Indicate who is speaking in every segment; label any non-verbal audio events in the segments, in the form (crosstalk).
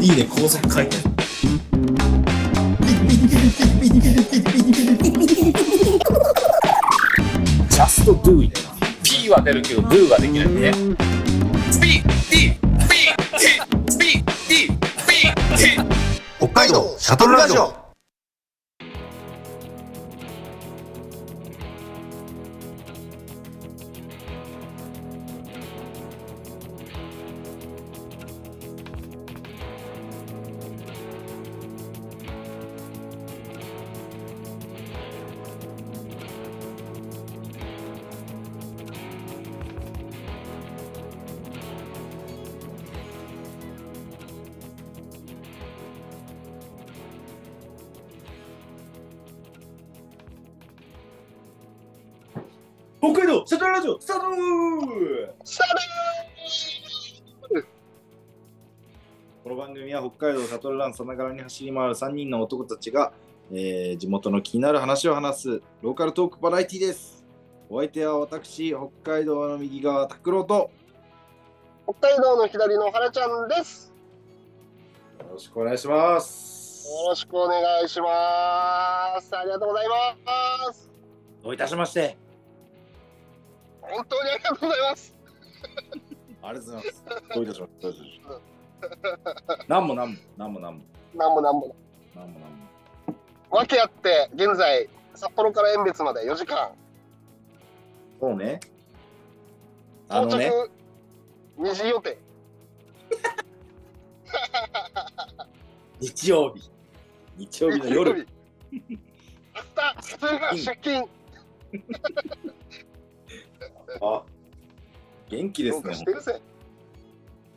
Speaker 1: D で高速回転。Just do it.
Speaker 2: P は出るけど Do ができないね。D、T、D、T。
Speaker 1: 北海道シャトルラジオ。ラジオスタートこの番組は北海道シャトルランさながらに走り回る3人の男たちが、えー地元の気になる話を話すローカルトークバラエティです。お相手は私、北海道の右側、拓郎とよ
Speaker 3: 北海道の左の原ちゃんです。
Speaker 1: ろしくお願いします。
Speaker 3: よろしくお願いします。ありがとうございます。
Speaker 1: どういたしまして。
Speaker 3: 本当にありがとうございます。
Speaker 1: ありがとうございます。どういたしまして。どういたしまして。なんもなんも、なんもなんも、
Speaker 3: なんもなんも。
Speaker 1: なんもなんも。
Speaker 3: わけあって、現在、札幌から遠別まで4時間。
Speaker 1: そうね。あのね、
Speaker 3: 2時予定。
Speaker 1: 日曜日。日曜日の夜。
Speaker 3: 明日、普通が出勤。
Speaker 1: あ、元気ですね
Speaker 3: かしてるぜ。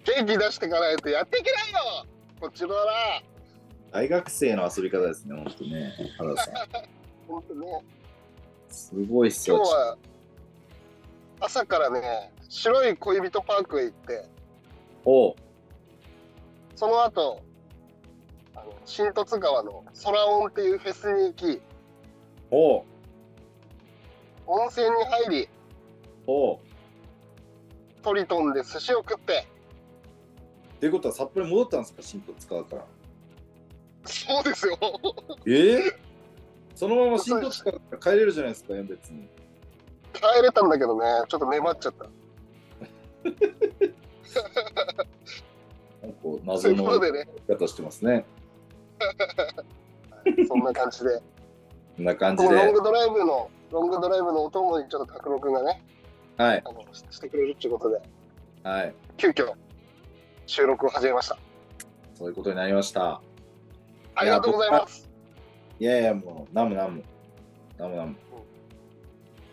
Speaker 3: 元気出していかないとやっていけないよこっちのな。
Speaker 1: 大学生の遊び方ですね、本当ね。原田さん。(laughs)
Speaker 3: 本当ね。
Speaker 1: すごいっすよ。
Speaker 3: 今日は朝からね、白い恋人パークへ行って、
Speaker 1: おう
Speaker 3: その後、あの新十津川の空音っていうフェスに行き、
Speaker 1: おう
Speaker 3: 温泉に入り、
Speaker 1: おう
Speaker 3: トリトンで寿司を食って、
Speaker 1: ということは札幌に戻ったんですか、新十津川から。
Speaker 3: そうですよ。
Speaker 1: え？えそのまま新十津川から帰れるじゃないですか、別に。
Speaker 3: 帰れたんだけどね、ちょっと粘っちゃった。(laughs)
Speaker 1: なんか
Speaker 3: そう
Speaker 1: 謎の
Speaker 3: いうことでね、
Speaker 1: 生き方してますね。
Speaker 3: そんな感じで、(laughs)
Speaker 1: こんな感じで
Speaker 3: ロン。グドライブの、ロングドライブのお供にちょっと拓郎くんがね、
Speaker 1: はい。
Speaker 3: あのししてくれるっていうことで、
Speaker 1: はい。
Speaker 3: 急遽収録を始めました。
Speaker 1: そういうことになりました。
Speaker 3: ありがとうございます。
Speaker 1: いやいや、もう、なんもなんも。なんもなんも。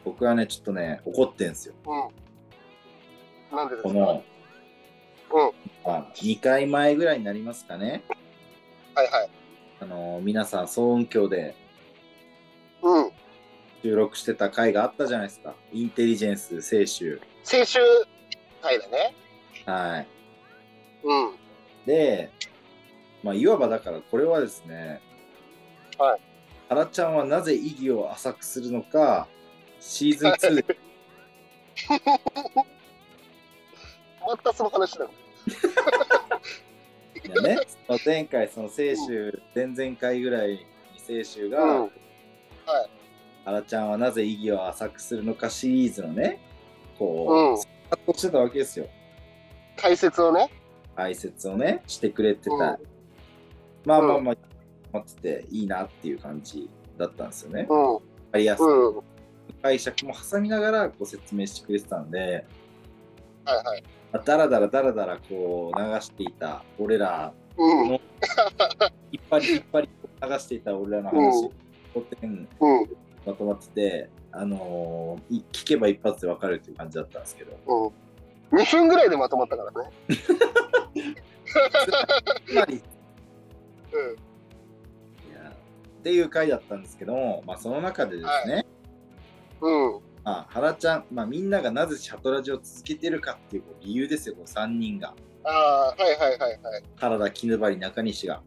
Speaker 1: 僕はね、ちょっとね、怒ってんすよ。
Speaker 3: うん。なんでですか？
Speaker 1: この、
Speaker 3: うん。
Speaker 1: まあ、2回前ぐらいになりますかね。
Speaker 3: はいはい。
Speaker 1: あのー皆さん、騒音響で
Speaker 3: うん。
Speaker 1: 収録してた回があったじゃないですか。インテリジェンス、清州。
Speaker 3: 青春会だね。
Speaker 1: はい。
Speaker 3: うん。
Speaker 1: で、まあ、いわばだから、これはですね、
Speaker 3: はい。
Speaker 1: 原ちゃんはなぜ意義を浅くするのか、シーズン2で
Speaker 3: またその話だ。(laughs)
Speaker 1: いやね、その前回、その清州、前々回ぐらいに清州が、
Speaker 3: うん。はい。
Speaker 1: 原ちゃんはなぜ意義を浅くするのかシリーズのね、こ
Speaker 3: うん
Speaker 1: う、スタートしてたわけですよ。
Speaker 3: 解説をね。
Speaker 1: 解説をね、してくれてた。
Speaker 3: うん
Speaker 1: まあまあまあ、待ってていいなっていう感じだったんですよね。
Speaker 3: うん。
Speaker 1: わかりやすく、
Speaker 3: うん。
Speaker 1: 解釈も挟みながらご説明してくれてたんで、
Speaker 3: はいはい。
Speaker 1: まあだらだらだらだらこう流していた俺ら、
Speaker 3: うん。
Speaker 1: 引っ張り引っ張り流していた俺らの話、
Speaker 3: うん
Speaker 1: 5点
Speaker 3: うん。
Speaker 1: まとまってて、あのーい聞けば一発でわかるっていう感じだったんですけど、
Speaker 3: うん。2分ぐらいでまとまったからね。
Speaker 1: つまり、い
Speaker 3: うん。
Speaker 1: やっていう回だったんですけども、まあ、その中でですね、
Speaker 3: うん。
Speaker 1: まあ、原ちゃん、まあ、みんながなぜシャトラジを続けてるかっていう理由ですよ、この3人が。
Speaker 3: ああ、はいはいはいはい。
Speaker 1: 原田、絹張、中西が。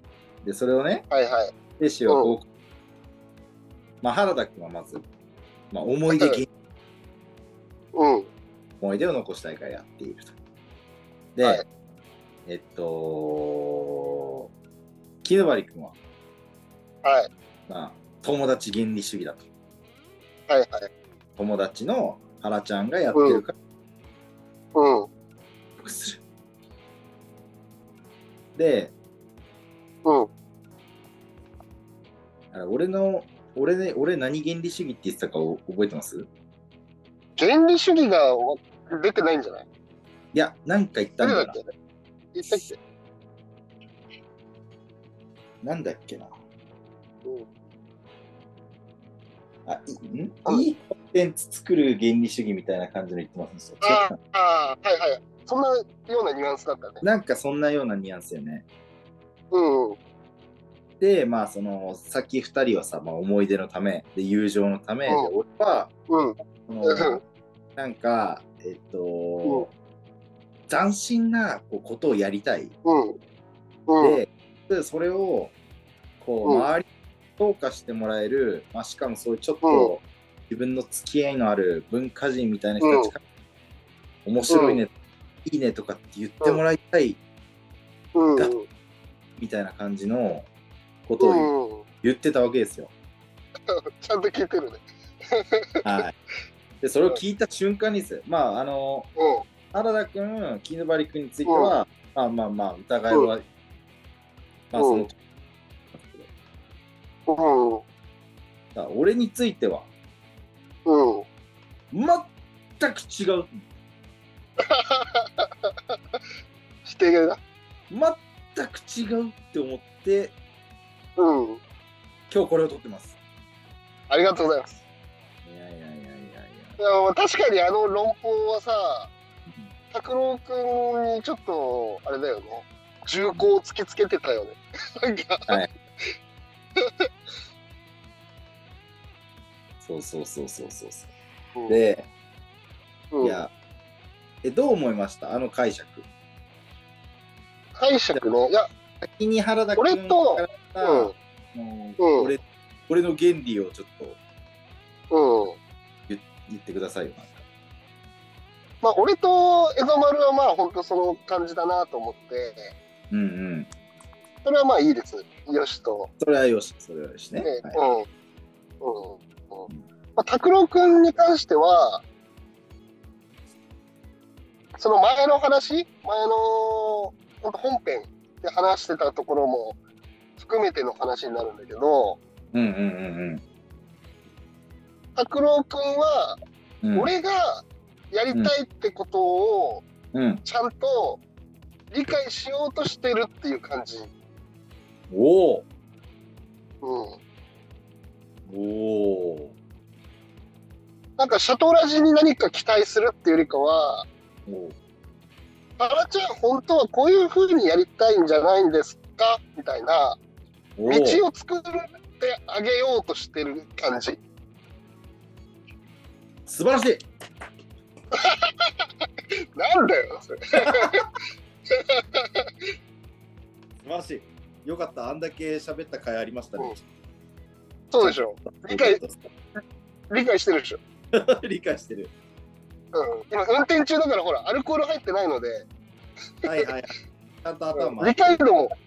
Speaker 1: で、それをね、
Speaker 3: はいはい。
Speaker 1: 兵士はこう、まあ、原田君はまず、まあ、思い出芸
Speaker 3: うん。
Speaker 1: 思い出を残したいからやっていると。で、
Speaker 3: はい
Speaker 1: えっと、絹張君は、
Speaker 3: はい。
Speaker 1: まあ、友達原理主義だと。
Speaker 3: はいはい。
Speaker 1: 友達の原ちゃんがやってるから
Speaker 3: うん。
Speaker 1: よくする。で、
Speaker 3: うん。
Speaker 1: あれ俺の、俺ね、俺何原理主義って言ってたかお覚えてます？
Speaker 3: 原理主義が出てないんじゃない？
Speaker 1: いや、なんか言ったんだよ
Speaker 3: 誰だっけ？言ったっけ？
Speaker 1: な。なんだっけな。
Speaker 3: うん。
Speaker 1: あ、いん？
Speaker 3: うん
Speaker 1: いいコンテンツ作る原理主義みたいな感じの言ってますよ。違
Speaker 3: ああー、はいはい。そんなようなニュアンスだったね。
Speaker 1: なんかそんなようなニュアンスよね。
Speaker 3: うん。うん。
Speaker 1: で、まあ、その、さっき2人はさ、まあ、思い出のため、で、友情のため、で
Speaker 3: うん
Speaker 1: 俺は、
Speaker 3: うん。
Speaker 1: そのなんか、えっと、斬新なこうことをやりたい。
Speaker 3: うん。うん。
Speaker 1: で、でそれを、こう、
Speaker 3: うん
Speaker 1: 周りに評価してもらえる、まあ、しかもそういうちょっ
Speaker 3: うん
Speaker 1: と、自分の付き合いのある文化人みたいな人たちから、面白いね、いいねとかって言ってもらいたいみたいな感じのことを
Speaker 3: うん。
Speaker 1: 言ってたわけですよ。(laughs)
Speaker 3: ちゃんと聞いてるね。(laughs)
Speaker 1: はい。で、それを聞いた瞬間にですよ。まあ、あの、
Speaker 3: う
Speaker 1: 原田君、絹張君については、まあまあまあ、疑いは、まあ、その、
Speaker 3: うん
Speaker 1: 俺については、
Speaker 3: うん。
Speaker 1: 全く違う。(laughs)
Speaker 3: 否定だ。
Speaker 1: 全く違うって思って、
Speaker 3: うん。
Speaker 1: 今日これを撮ってます。
Speaker 3: ありがとうございます。
Speaker 1: いやいやいやいやいや。
Speaker 3: 確かにあの論法はさ、拓郎くんにちょっと、あれだよね。重厚を突きつけてたよね。なんか、
Speaker 1: そうそうそうそうそうそう。
Speaker 3: うん、
Speaker 1: で、
Speaker 3: うん
Speaker 1: いや、え、どう思いました？あの解釈。
Speaker 3: 解釈ね。いや、
Speaker 1: 先に原田君
Speaker 3: 俺と
Speaker 1: から
Speaker 3: うん。
Speaker 1: 俺俺の原理をちょっと
Speaker 3: うん。
Speaker 1: 言言ってくださいよ。
Speaker 3: まあ、俺と江戸丸はまあ、本当その感じだなと思って、
Speaker 1: うんうん。
Speaker 3: それはまあいいです。よしと。
Speaker 1: それはよし、それはよしね。
Speaker 3: ね、
Speaker 1: はい
Speaker 3: うん。うん。拓郎くんに関しては、その前の話、前の本編？で話してたところも含めての話になるんだけど、
Speaker 1: うんうんうん
Speaker 3: 拓郎くんは、
Speaker 1: うん。うん、
Speaker 3: 俺がやりたいってことを
Speaker 1: うん。
Speaker 3: ちゃんと理解しようとしてるっていう感じ。
Speaker 1: おお
Speaker 3: うん。
Speaker 1: おお
Speaker 3: なんかシャトラジに何か期待するっていうよりかは、
Speaker 1: お
Speaker 3: タラちゃん本当はこういう風にやりたいんじゃないんですか？みたいな
Speaker 1: お
Speaker 3: 道を作ってあげようとしてる感じ。
Speaker 1: 素晴らしい (laughs)
Speaker 3: なんだよ、それ。
Speaker 1: 素晴らしいよかったあんだけ喋った回ありましたね。
Speaker 3: そうでしょ。理解理解してるでしょ。(laughs)
Speaker 1: 理解してる。
Speaker 3: うん。今運転中だからほら、アルコール入ってないので、(laughs)
Speaker 1: はいはい。ちゃんと頭。
Speaker 3: 理解度も、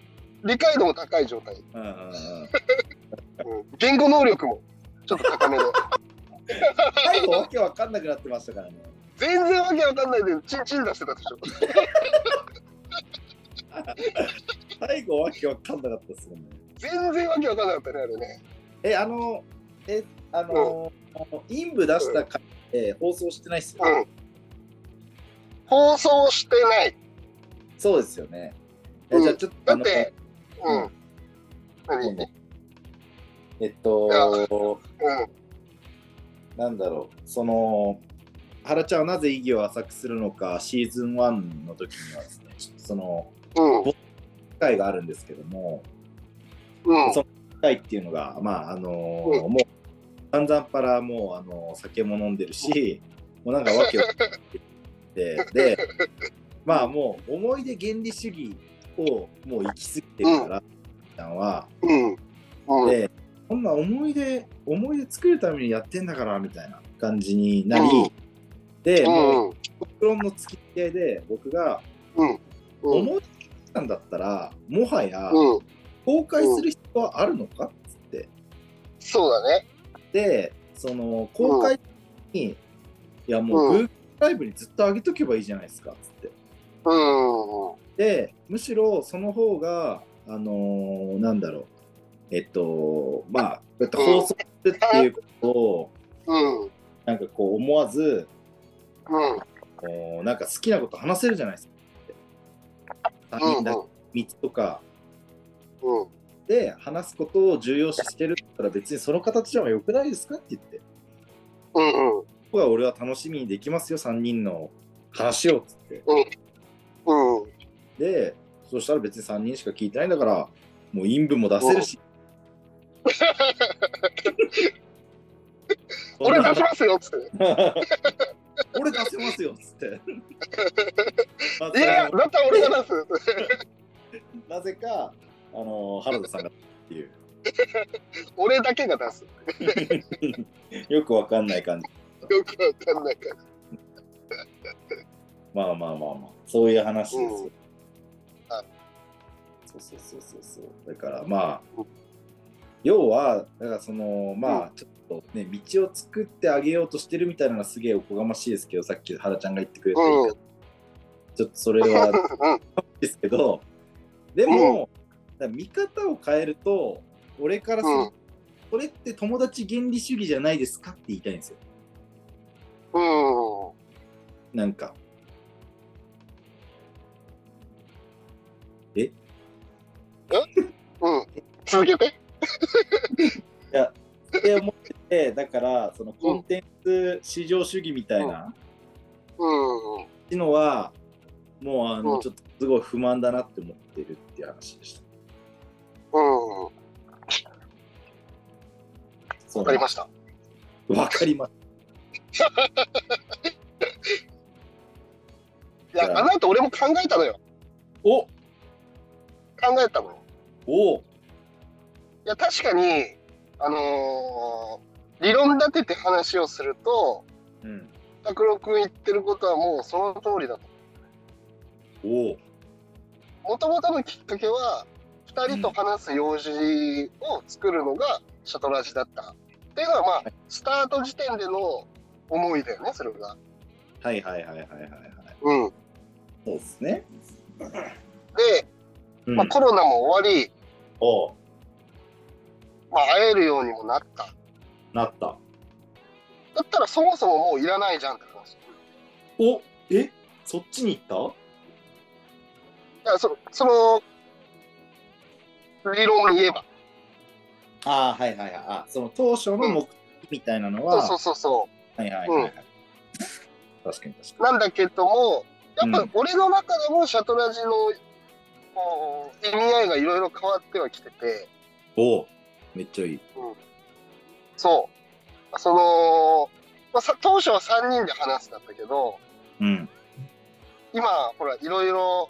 Speaker 3: 理解度も高い状態。
Speaker 1: うんうんうん。
Speaker 3: うん。言語能力もちょっと高めで。
Speaker 1: 最後わけわかんなくなってましたからね。
Speaker 3: 全然わけわかんないで、チンチン出してたでしょ。(laughs)
Speaker 1: 最後わけわかんなかったですもんね。
Speaker 3: 全然わけわかんなかったね、あれね。
Speaker 1: え、あの、え、あの、インブ出した回で放送してないっすよ、
Speaker 3: うん。放送してない。
Speaker 1: そうですよね。え
Speaker 3: うん
Speaker 1: じゃあちょっと、
Speaker 3: だって、うん。
Speaker 1: えっと、
Speaker 3: うん。
Speaker 1: なんだろう、その、原ちゃんはなぜ意義を浅くするのか、シーズン1の時にはですね、その、
Speaker 3: うん。
Speaker 1: 機会があるんですけども、
Speaker 3: うん。
Speaker 1: その機会っていうのが、まあ、あのー
Speaker 3: うん
Speaker 1: もう、散々パラもう、あのー酒も飲んでるし、もうなんかわけわかんないで、で、(laughs) まあもう、思い出原理主義をもう行き過ぎてるから、ちゃんは、
Speaker 3: うん。うん。
Speaker 1: で、こんな思い出、思い出作るためにやってんだから、みたいな感じになり、
Speaker 3: うん
Speaker 1: で、もう、
Speaker 3: うん。
Speaker 1: 極論の付き合いで、僕が、
Speaker 3: うん。うん。
Speaker 1: 思い出たんだったら、もはや、
Speaker 3: うん。
Speaker 1: 公開する必要はあるのか？っつって。
Speaker 3: そうだね。
Speaker 1: で、その公開に、いやもう、
Speaker 3: う
Speaker 1: Google ライブにずっと上げとけばいいじゃないですかっつって。
Speaker 3: うん。
Speaker 1: で、むしろその方が、あのーなんだろう、えっと、まあ、こうやって放送するっていうことを、
Speaker 3: うん。うん。
Speaker 1: なんかこう思わず、
Speaker 3: うん。
Speaker 1: こうなんか好きなこと話せるじゃないですか。3人だけ、3つとか
Speaker 3: うん。
Speaker 1: で話すことを重要視してるったら別にその形ではよくないですかって言って、
Speaker 3: うん。うん。
Speaker 1: ここは俺は楽しみにできますよ、3人の話をっつって。
Speaker 3: うん。
Speaker 1: で、そしたら別に3人しか聞いてないんだから、もう陰部も出せるし。(laughs)
Speaker 3: 俺出しますよっつって。(laughs)
Speaker 1: 俺出せますよっつって。(laughs) まあ
Speaker 3: いや、だったら俺が出す。
Speaker 1: なぜか、あの原田さんがっていう、
Speaker 3: 俺だけが出す。
Speaker 1: よくわかんない感じ。
Speaker 3: よくわかんないから。
Speaker 1: まあまあまあまあ、そういう話ですよ。
Speaker 3: うんはい
Speaker 1: そうそうそうそうそう。だからまあ、要は、だからその、まあ、ちょっとね、道を作ってあげようとしてるみたいなのがすげえおこがましいですけど、さっき原ちゃんが言ってくれた
Speaker 3: うん
Speaker 1: ちょっとそれは
Speaker 3: うん。(laughs)
Speaker 1: ですけど、でも、だから見方を変えると、俺からすると、
Speaker 3: うん
Speaker 1: それって友達原理主義じゃないですかって言いたいんですよ。
Speaker 3: うん。
Speaker 1: なんか。
Speaker 3: うん。続けて。
Speaker 1: って思ってて、だから、そのコンテンツ市場主義みたいな
Speaker 3: うん。
Speaker 1: のは、もうあの、
Speaker 3: うん。
Speaker 1: ちょっとすごい不満だなって思ってるっていう話でした。
Speaker 3: うん。わかりました。
Speaker 1: わかります。
Speaker 3: いや、あの後俺も考えたのよ。
Speaker 1: お
Speaker 3: 考えたのよ。
Speaker 1: お
Speaker 3: いや、確かに、あのー理論立てて話をすると、
Speaker 1: うん。
Speaker 3: 拓郎君言ってることはもうその通りだと。
Speaker 1: お
Speaker 3: もともとのきっかけは、2人と話す用事を作るのがシャトラジだった。っていうのは、まあ、スタート時点での思いだよね、それが。
Speaker 1: はいはいはいはいはいはい。
Speaker 3: うん。
Speaker 1: そうですね。
Speaker 3: で、
Speaker 1: うん
Speaker 3: まあ、コロナも終わり、
Speaker 1: お
Speaker 3: まあ、会えるようにもなった。
Speaker 1: なった。
Speaker 3: だったらそもそももういらないじゃんって話。
Speaker 1: おえ？そっちに行っ
Speaker 3: いやそその、理論に言えば。
Speaker 1: たああ、はいはいはい。あ、その当初の目的みたいなのは、
Speaker 3: そうそうそうそ
Speaker 1: はいはいはいはい。確かに確
Speaker 3: う。
Speaker 1: か
Speaker 3: なんだけども、やっ
Speaker 1: うん
Speaker 3: ぱ俺の中でもシャトラジのこう意味合いがいろいろ変わってはきてて、
Speaker 1: に。おめっちゃいい。
Speaker 3: そう。その、まあ、さ当初は3人で話すだったけど、
Speaker 1: うん。
Speaker 3: 今、ほら、いろいろ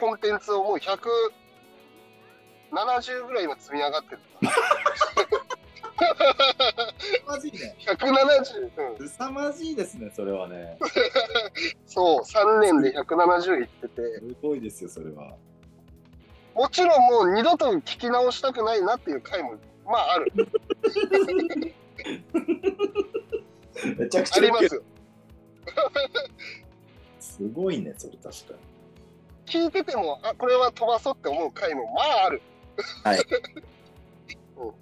Speaker 3: コンテンツをもう170ぐらい今積み上がってる。
Speaker 1: まじいね。
Speaker 3: 170、うん。
Speaker 1: 凄まじいですね、それはね。(laughs)
Speaker 3: そう、3年で170いってて、
Speaker 1: すごいですよ、それは。
Speaker 3: もちろんもう二度と聞き直したくないなっていう回も、まあある。
Speaker 1: めちゃくちゃ
Speaker 3: ありますよ。
Speaker 1: すごいね、それ確か
Speaker 3: 聞いてても、あ、これは飛ばそうって思う回も、まあある。
Speaker 1: はい (laughs)
Speaker 3: うん。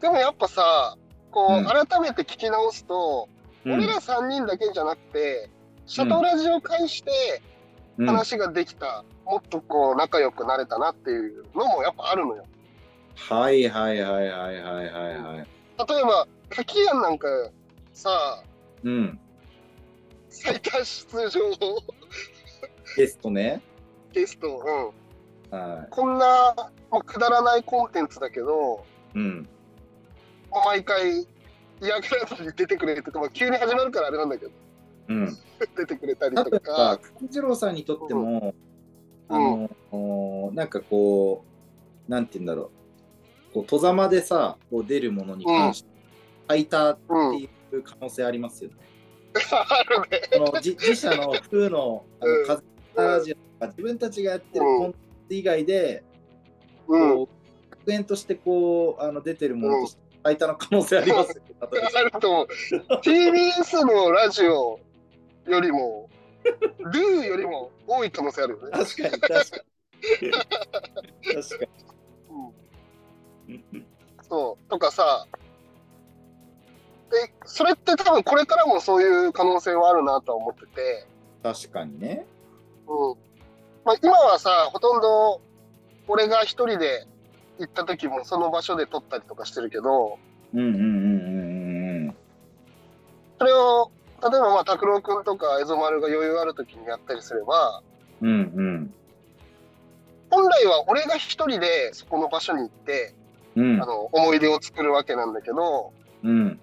Speaker 3: でもやっぱさ、こう、
Speaker 1: うん
Speaker 3: 改めて聞き直すと、
Speaker 1: に。
Speaker 3: 俺ら3人だけじゃなくて、シャトラジを介して
Speaker 1: うん、
Speaker 3: 話ができた、もっとこう仲良くなれたなっていうのもやっぱあるのよ。
Speaker 1: はいはいはいはいはいはいはい。
Speaker 3: 例えば、柿屋なんかさ、
Speaker 1: うん。
Speaker 3: 最多出場
Speaker 1: ゲストね。
Speaker 3: ゲスト、うん。
Speaker 1: は
Speaker 3: こんな、まあ、くだらないコンテンツだけど、
Speaker 1: い。うん。
Speaker 3: まあ、毎回嫌がらずに出てくれるとか、まあ、急に始まるからあれなんだけど、
Speaker 1: うん。
Speaker 3: 出てくれたりとか、、
Speaker 1: 久次郎さんにとっても、
Speaker 3: うん
Speaker 1: あの、おなんかこう、なんて言うんだろう。こう、戸ざまでさ、こう出るものに関して、空いたって
Speaker 3: うん、
Speaker 1: いう可能性ありますよね。(laughs)
Speaker 3: あるね。
Speaker 1: その自自社の風の、あ
Speaker 3: うん
Speaker 1: の、カズラジオとか、自分たちがやってる
Speaker 3: うん
Speaker 1: コンテンツ以外で、
Speaker 3: うん、
Speaker 1: こう続編としてこうあの出てるものとして最多の可能性ありますよ。例えば
Speaker 3: あると思う。TBS のラジオよりも、ルーよりも多い可能性あるよね。
Speaker 1: 確かに確かに。確か
Speaker 3: うん
Speaker 1: に。
Speaker 3: そう。とかさ、で、それって多分これからもそういう可能性はあるなとは思ってて、
Speaker 1: 確かにね。
Speaker 3: うん。まあ今はさ、ほとんど俺が一人で行った時もその場所で撮ったりとかしてるけど、
Speaker 1: うんうんうんうんうんうん。
Speaker 3: それを、例えばまあ拓郎くんとかエゾ丸が余裕ある時にやったりすれば、
Speaker 1: うんうん。
Speaker 3: 本来は俺が一人でそこの場所に行って、
Speaker 1: うん
Speaker 3: あの、思い出を作るわけなんだけど、
Speaker 1: うん。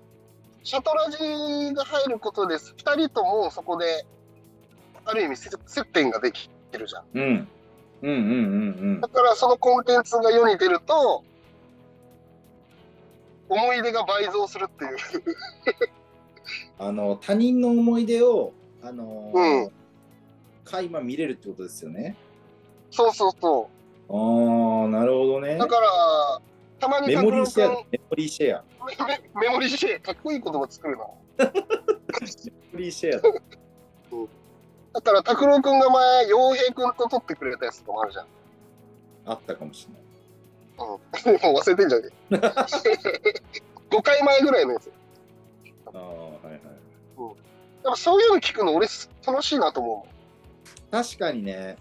Speaker 3: シャトラジが入ることです。二人ともそこで、ある意味せ接点ができてるじゃん。
Speaker 1: うん。うんうんうん
Speaker 3: だからそのコンテンツが世に出ると、思い出が倍増するっていう。
Speaker 1: あの他人の思い出をあの
Speaker 3: うん
Speaker 1: 垣間見れるってことですよね。
Speaker 3: そうそうそ
Speaker 1: ああなるほどね
Speaker 3: う。だ。から、たまに
Speaker 1: メモリーシェアメモリーシェア。
Speaker 3: 君メメモリーシェア、かっこいい言葉作るな。
Speaker 1: メモリーシェアだ。
Speaker 3: だから、拓郎くんが前、洋平くんと撮ってくれたやつとかもあるじゃん。
Speaker 1: あったかもしれない。
Speaker 3: うん、(laughs) もう忘れてんじゃねえ。(laughs) 5回前ぐらいのやつ。
Speaker 1: ああはいはい。
Speaker 3: やっぱそういうの聞くの俺楽しいなと思
Speaker 1: 確かにね。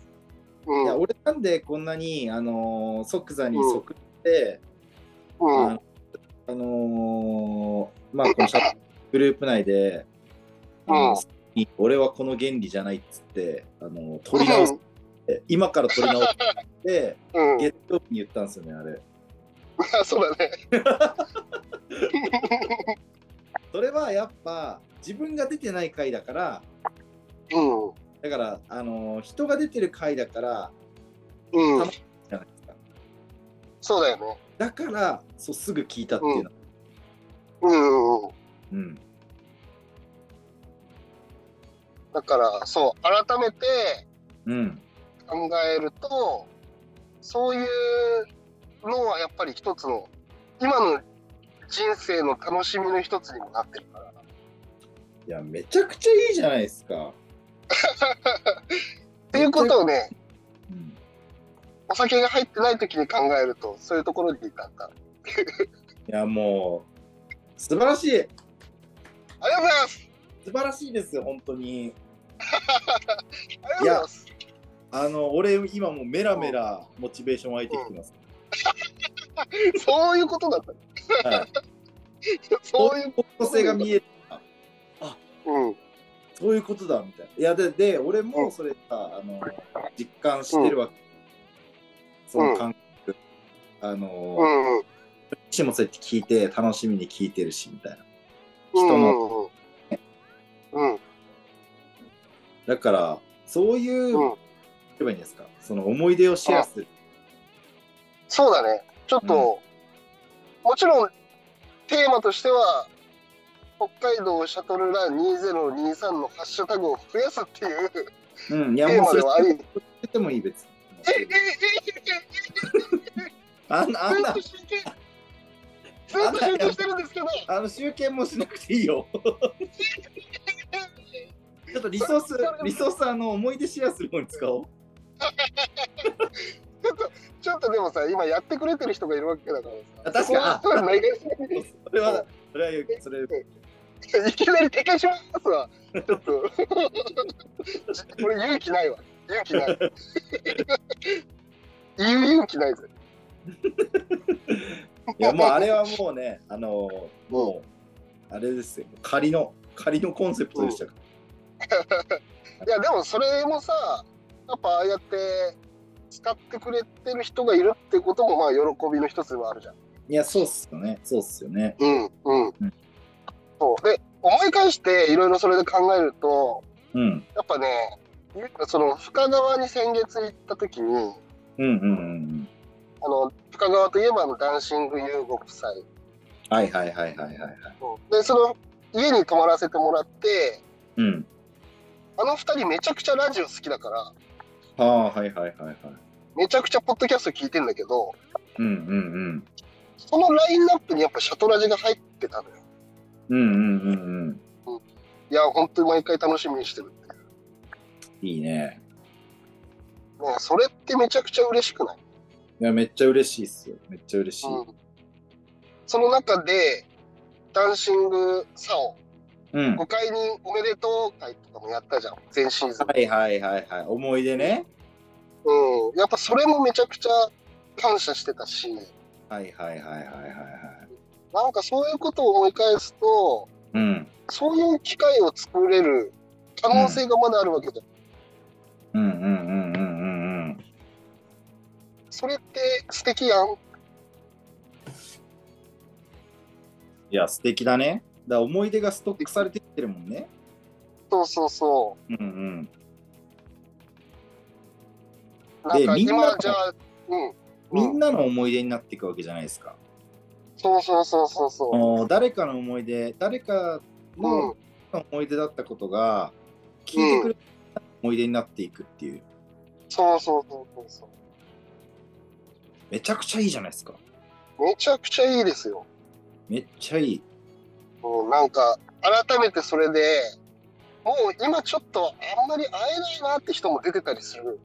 Speaker 3: う。うん。
Speaker 1: いや俺なんでこんなにあのー即座に即って、
Speaker 3: うん。
Speaker 1: ああのーまあこのグループ内で、あの俺はこの原理じゃないっつって、あの取り直すって今から取り直して
Speaker 3: うん。(laughs) うん。
Speaker 1: 月曜日に言ったんですよねあれ。(laughs)
Speaker 3: あそうだね。(laughs)
Speaker 1: それはやっぱ自分が出てない回だから
Speaker 3: うん。
Speaker 1: だからあのー人が出てる回だから
Speaker 3: うん。
Speaker 1: じゃないですか。
Speaker 3: そうだよね。
Speaker 1: だからそうすぐ聞いたっていうの。
Speaker 3: うんうんうん。
Speaker 1: うん。
Speaker 3: だから、そう、改めて
Speaker 1: うん。
Speaker 3: 考えると、そういうのはやっぱり一つの、今の人生の楽しみの一つにもなってるから。
Speaker 1: いやめちゃくちゃいいじゃないですか。(laughs)
Speaker 3: っていうことをね、
Speaker 1: うん
Speaker 3: お酒が入ってない時に考えると、そういうところにいたんだ。
Speaker 1: いやもう素晴らしい
Speaker 3: ありがとうございます
Speaker 1: 素晴らしいですよ本当に。
Speaker 3: ありがとうございます (laughs)
Speaker 1: あの俺今もうメラメラモチベーション湧いてきてます。(laughs)
Speaker 3: そういうことだった。
Speaker 1: はい。
Speaker 3: そういう、
Speaker 1: 方向性が見える。
Speaker 3: うん。
Speaker 1: そういうことだみたいな。いやでで俺もそれさあの実感してるわけ。その感覚。あの、
Speaker 3: うん
Speaker 1: もそうやって聞いて楽しみに聞いてるしみたいな。
Speaker 3: 人
Speaker 1: 人の
Speaker 3: の。うん。
Speaker 1: だからそういう、
Speaker 3: うん。
Speaker 1: 言えばいいんですか？その思い出をシェアする。
Speaker 3: そうだね。ちょっと、もちろん、テーマとしては、北海道シャトルラン2023のハッシュタグを増やすっていうテ
Speaker 1: うん。いや
Speaker 3: ー
Speaker 1: もうそれ
Speaker 3: マではあり、
Speaker 1: 言ってもいい別に。
Speaker 3: え、え、え、
Speaker 1: あんなあんな
Speaker 3: ずっと集計、ずっと集計してるんですけど、
Speaker 1: あの集計もしなくていいよ。ちょっとリソース、リソースあの思い出シェアする方に使おう。
Speaker 3: ちょっとでもさ、今やってくれてる人がいるわけだから。
Speaker 1: 確か
Speaker 3: そこはないが (laughs)
Speaker 1: それは、それはそれ、
Speaker 3: いきなり撤回しますわ。ちょっと。これ勇気ないわ。勇気ない。言う勇気ないぜ。
Speaker 1: いやもうあれはもうね、あのもう、あれですよ、仮の、仮のコンセプトでしたか
Speaker 3: いや、でもそれもさ、やっぱああやって使ってくれてる人がいるってことも、まあ、喜びの一つではあるじゃん。
Speaker 1: ら。いや、そうっすよね、そうっすよね。
Speaker 3: うん、うん
Speaker 1: うん。
Speaker 3: そう。で、思い返していろいろそれで考えると、
Speaker 1: うん、
Speaker 3: やっぱね、その深川に先月行った時に、
Speaker 1: うん、うん、うん。
Speaker 3: あの深川といえばあのダンシング遊吾夫妻
Speaker 1: はいはいはいはいはいはい。
Speaker 3: でその家に泊まらせてもらって
Speaker 1: うん。
Speaker 3: あの二人めちゃくちゃラジオ好きだから
Speaker 1: ああ、はいはいはいはい。
Speaker 3: めちゃくちゃポッドキャスト聞いてんだけど
Speaker 1: うんうん
Speaker 3: そのラインナップにやっぱシャトラジが入ってたのよ。
Speaker 1: うん。うんうんうんうん。
Speaker 3: いや、本当に毎回楽しみにしてるっていう。
Speaker 1: いいね。
Speaker 3: ね、それってめちゃくちゃ嬉しくない、
Speaker 1: いや、めっちゃ嬉しいっすよ。めっちゃ嬉しい。
Speaker 3: うん、その中で、ダンシングサオ、
Speaker 1: うん。
Speaker 3: 5回におめでとう会とかもやったじゃん、前シーズン。
Speaker 1: はいはいはいはい。思い出ね。
Speaker 3: うん、やっぱそれもめちゃくちゃ感謝してたし、
Speaker 1: はいはいはいはいはいはい。
Speaker 3: なんかそういうことを思い返すと、
Speaker 1: うん。
Speaker 3: そういう機会を作れる可能性がまだあるわけじゃん。
Speaker 1: うんうんうんうんうんうん。
Speaker 3: それって素敵やん。
Speaker 1: いや、素敵だね。だ思い出がストックされてきてるもんね。
Speaker 3: そうそうそ
Speaker 1: うんうん。
Speaker 3: う。なんか
Speaker 1: でみんな
Speaker 3: 今じゃあ、うん。
Speaker 1: みんなの思い出になっていくわけじゃないですか。
Speaker 3: そうそうそうそうそ
Speaker 1: もう誰かの思い出、誰か
Speaker 3: う。
Speaker 1: の
Speaker 3: うん。
Speaker 1: 思い出だったことが、聞いてくれた思い出になっていくっていう。
Speaker 3: そうそうそうそうそ
Speaker 1: めちゃくちゃいいじゃないですか。
Speaker 3: う。めちゃくちゃいいですよ。
Speaker 1: めっちゃいい。
Speaker 3: もうなんか、改めてそれで、もう今ちょっとあんまり会えないなって人も出てたりする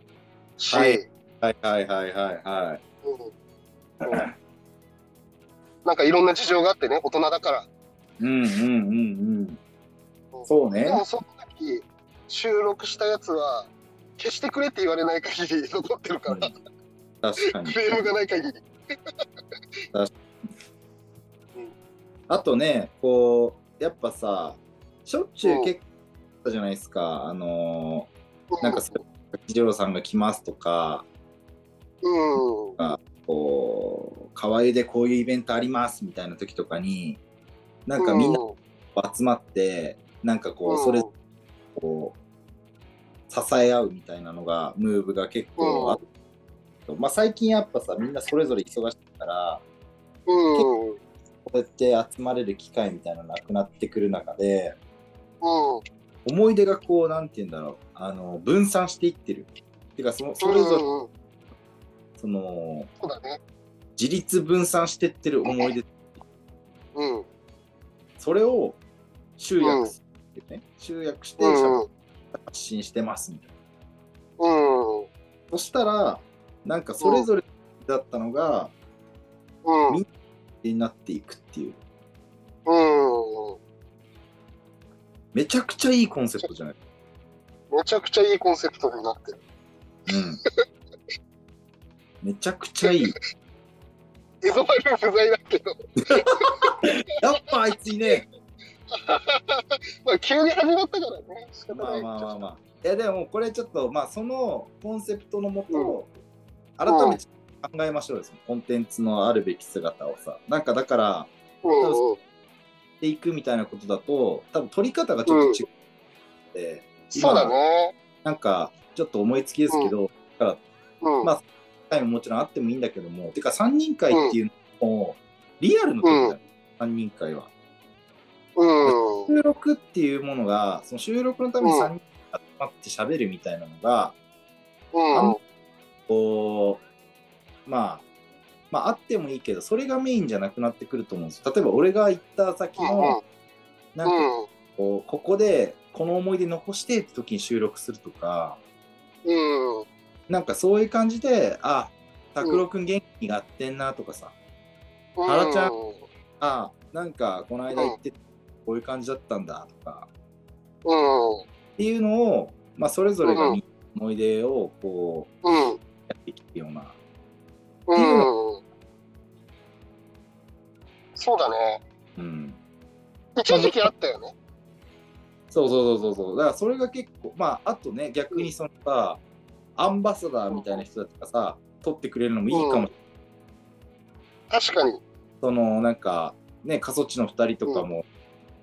Speaker 3: し、
Speaker 1: はいはいはいはいはいはい。
Speaker 3: うんうんなんかいろんな事情があってね、大人だから。
Speaker 1: うんうんうんうん。そうね
Speaker 3: で。もその時、収録したやつは、消してくれって言われない限り残ってるから、
Speaker 1: 確かに
Speaker 3: ク。レームがない限り。
Speaker 1: あとね、こう、やっぱさ、しょっちゅう結構あったじゃないですか。あのーなんか次郎さんが来ますとか、
Speaker 3: うん、
Speaker 1: こう、河合でこういうイベントありますみたいな時とかに、なんかみんな集まって、なんかこう、それこう、支え合うみたいなのが、ムーブが結構あって、まあ最近やっぱさ、みんなそれぞれ忙しいから、
Speaker 3: うん、うん、
Speaker 1: こうやって集まれる機会みたいなのなくなってくる中で、
Speaker 3: うん、
Speaker 1: 思い出がこう、なんて言うんだろう、あの、分散していってる。てかその、それぞれ、
Speaker 3: うんうん
Speaker 1: その、
Speaker 3: そうだね。
Speaker 1: 自立分散してってる思い出、
Speaker 3: うん、
Speaker 1: それを集約してね、集約して
Speaker 3: うん、うん、
Speaker 1: 発信してますみたいな。
Speaker 3: うん、
Speaker 1: そしたら、なんかそれぞれだったのが、
Speaker 3: うん、
Speaker 1: になっていくっていう、
Speaker 3: うん。
Speaker 1: めちゃくちゃいいコンセプトじゃない？
Speaker 3: めちゃくちゃいいコンセプトになってる。
Speaker 1: うん。めちゃくちゃいい。
Speaker 3: エゾバル不在だけど、
Speaker 1: やっぱあいついね (laughs)
Speaker 3: まあ急に始まったからね。仕方
Speaker 1: まあ。まあまあまあ。いやでもこれちょっとまあそのコンセプトのもと、
Speaker 3: うん
Speaker 1: 改めて考えましょうよ、そのコンテンツのあるべき姿をさ。なんかだから、
Speaker 3: うん、うん。
Speaker 1: していくみたいなことだと、多分取り方がちょっと違って、
Speaker 3: そうだね。
Speaker 1: なんかちょっと思いつきですけど、
Speaker 3: うん。
Speaker 1: まあ回ももちろんあってもいいんだけども、てか3人会っていうのも、リアルの時だよ、3人会は。
Speaker 3: うん。
Speaker 1: 収録っていうものが、その収録のために
Speaker 3: うん
Speaker 1: 3人集まって喋るみたいなのが、
Speaker 3: うん。
Speaker 1: こう、まあ、まああってもいいけど、それがメインじゃなくなってくると思うんですよ。例えば俺が行った先の、なんか
Speaker 3: うん。
Speaker 1: こう、ここでこの思い出残してって時に収録するとか、
Speaker 3: うん。
Speaker 1: なんかそういう感じで、あ、拓郎くん元気があってんなとかさ、原ちゃんあ、なんかこの間行ってこういう感じだったんだとか、
Speaker 3: うん。
Speaker 1: っていうのを、まあそれぞれがみ思い出をこう、
Speaker 3: うん。
Speaker 1: やっていけるような。
Speaker 3: うん。そうだね。
Speaker 1: うん。
Speaker 3: 一時期あったよね。
Speaker 1: そうそうそうそうそう。だからそれが結構、まああとね、逆にそのさ、アンバサダーみたいな人だとかさ、撮ってくれるのもいいかも。
Speaker 3: 確かに。
Speaker 1: そのなんか、ね、過疎地の2人とかも、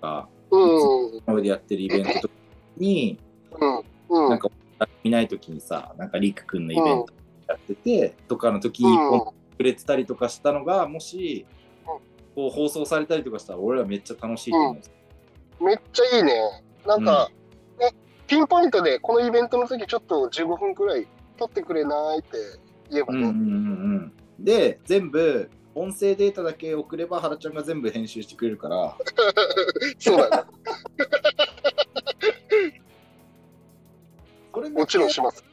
Speaker 1: が
Speaker 3: うん。
Speaker 1: 今までやってるイベントに、
Speaker 3: うん。うん。
Speaker 1: なんか見ないときにさ、なんかリク君のイベントやってて、とかの時に
Speaker 3: うん
Speaker 1: こうくれてたりとかしたのが、もし
Speaker 3: うん、
Speaker 1: こう放送されたりとかしたら、俺らめっちゃ楽しいと思うんですよ。
Speaker 3: めっちゃいいね。なんか、えピンポイントでこのイベントの時ちょっと15分くらい撮ってくれないって言えばね、
Speaker 1: うんうんうんうん。で、全部、音声データだけ送れば、原ちゃんが全部編集してくれるから、(laughs)
Speaker 3: そうだね。
Speaker 1: それ
Speaker 3: もちろんします。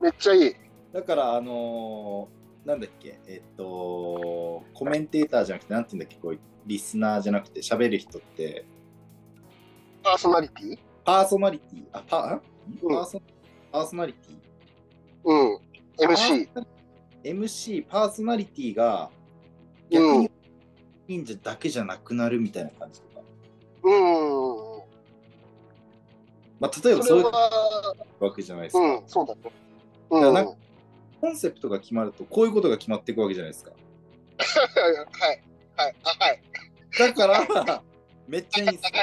Speaker 3: めっちゃいい。
Speaker 1: だから、あのーなんだっけ、えっと、コメンテーターじゃなくて、なんて言うんだっけ、こうリスナーじゃなくて、喋る人って、
Speaker 3: パーソナリティ？
Speaker 1: パーソナリティ、あ、パん
Speaker 3: うん
Speaker 1: パーソパーソナリティ？
Speaker 3: うん。MC。
Speaker 1: MC、パーソナリティが
Speaker 3: う
Speaker 1: 逆
Speaker 3: ん
Speaker 1: に忍者だけじゃなくなるみたいな感じとか。
Speaker 3: うん。
Speaker 1: まあ、例えば
Speaker 3: そ
Speaker 1: ういう
Speaker 3: は、
Speaker 1: わけじゃないですか。
Speaker 3: うん、そうだね。うん。
Speaker 1: だかコンセプトが決まると、こういうことが決まっていくわけじゃないですか。
Speaker 3: い。(laughs) はい。あ、はい。
Speaker 1: だから、めっちゃいいんですよ。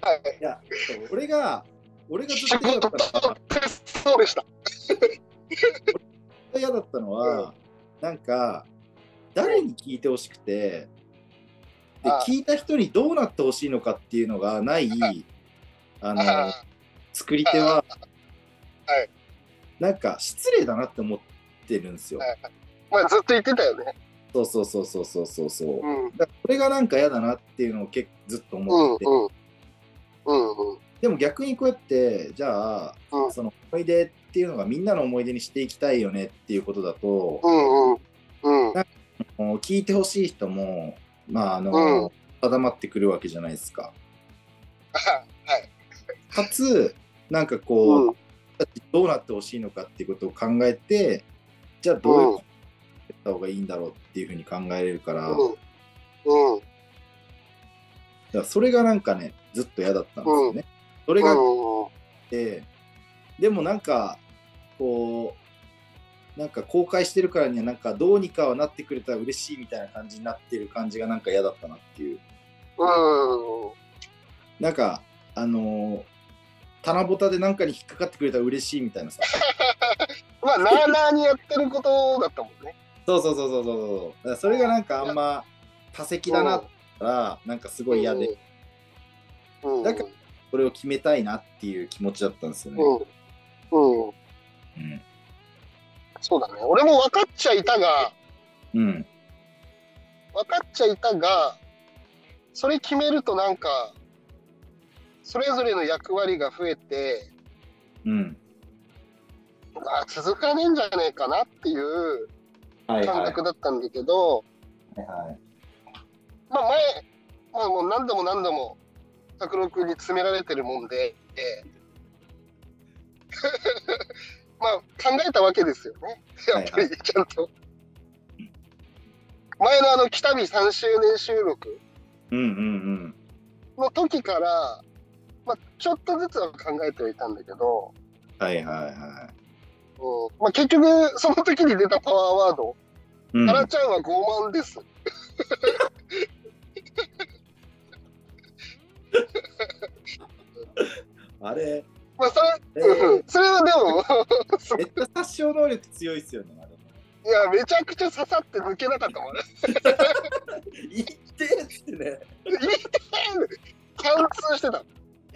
Speaker 3: はい。
Speaker 1: いや、俺が、俺がずっ
Speaker 3: 仕
Speaker 1: と嫌だ
Speaker 3: 事
Speaker 1: ったのは、
Speaker 3: そうでした。
Speaker 1: 嫌だったのは、なんか、誰に聞いてほしくて、で聞いた人にどうなってほしいのかっていうのがない、あの、
Speaker 3: あ
Speaker 1: 作り手は、
Speaker 3: はい
Speaker 1: なんか失礼だなって思ってるんですよ。
Speaker 3: はいまあ、ずっと言ってたよね。
Speaker 1: そうそうそうそうそうそうそう。
Speaker 3: うん。
Speaker 1: これがなんか嫌だなっていうのを結構ずっと
Speaker 3: うん。
Speaker 1: 思ってて、
Speaker 3: うん。うん。うん。
Speaker 1: でも逆にこうやってじゃあ、
Speaker 3: うん
Speaker 1: その思い出っていうのがみんなの思い出にしていきたいよねっていうことだと、
Speaker 3: うん。うん。うん。
Speaker 1: 聞いてほしい人もまああの、
Speaker 3: うん
Speaker 1: 定まってくるわけじゃないですか。(laughs)
Speaker 3: はい。
Speaker 1: かつなんかこう、
Speaker 3: うん。
Speaker 1: どうなってほしいのかっていうことを考えてじゃあどういうことやった方がいいんだろうっていうふうに考えれるから、だか
Speaker 3: うん。うん。
Speaker 1: らそれがなんかねずっと嫌だったんですよね。それがででもなんかこうなんか公開してるからにはなんかどうにかはなってくれたら嬉しいみたいな感じになってる感じがなんか嫌だったなっていう
Speaker 3: うん。
Speaker 1: なんかあのー棚ぼたでなんかに引っかかってくれたら嬉しいみたいなさ (laughs)
Speaker 3: まあ、なあなあにやってることだったもんね。
Speaker 1: そうそうそうそうそうそうそれがなんかあんま多席だなったらなんかすごい嫌で
Speaker 3: うん。
Speaker 1: だからそれを決めたいなっていう気持ちだったんですよね。
Speaker 3: うん。うん。
Speaker 1: うん
Speaker 3: そうだね。俺も分かっちゃいたが、
Speaker 1: うん
Speaker 3: 分かっちゃいたが、それ決めるとなんか、それぞれの役割が増えて、
Speaker 1: うん。
Speaker 3: あ続かねえんじゃねえかなっていう感
Speaker 1: はいはい。
Speaker 3: 覚だったんだけど、
Speaker 1: はい
Speaker 3: まあ前、まあもう何度も何度も拓郎君に詰められてるもんで、え (laughs) ーまあ考えたわけですよね。やっぱりちゃんと。前のあの北見3周年収録
Speaker 1: うんうん
Speaker 3: の時から、まあ、ちょっとずつは考えてはいたんだけど、
Speaker 1: うんはいはいは
Speaker 3: うんまあ、結局その時に出たパワーワード
Speaker 1: い。うん
Speaker 3: タラちゃんは傲慢です。(laughs)
Speaker 1: あれ、
Speaker 3: まあそ
Speaker 1: え
Speaker 3: れ、うんそれはでも、(laughs)
Speaker 1: めっちゃ殺傷能力強いっすよね、あれ。
Speaker 3: いや、めちゃくちゃ刺さって抜けなかったもんね。(laughs)
Speaker 1: 言ってっつってね。
Speaker 3: 貫通してた。